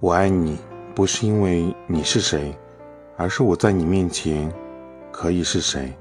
我爱你不是因为你是谁而是我在你面前可以是谁。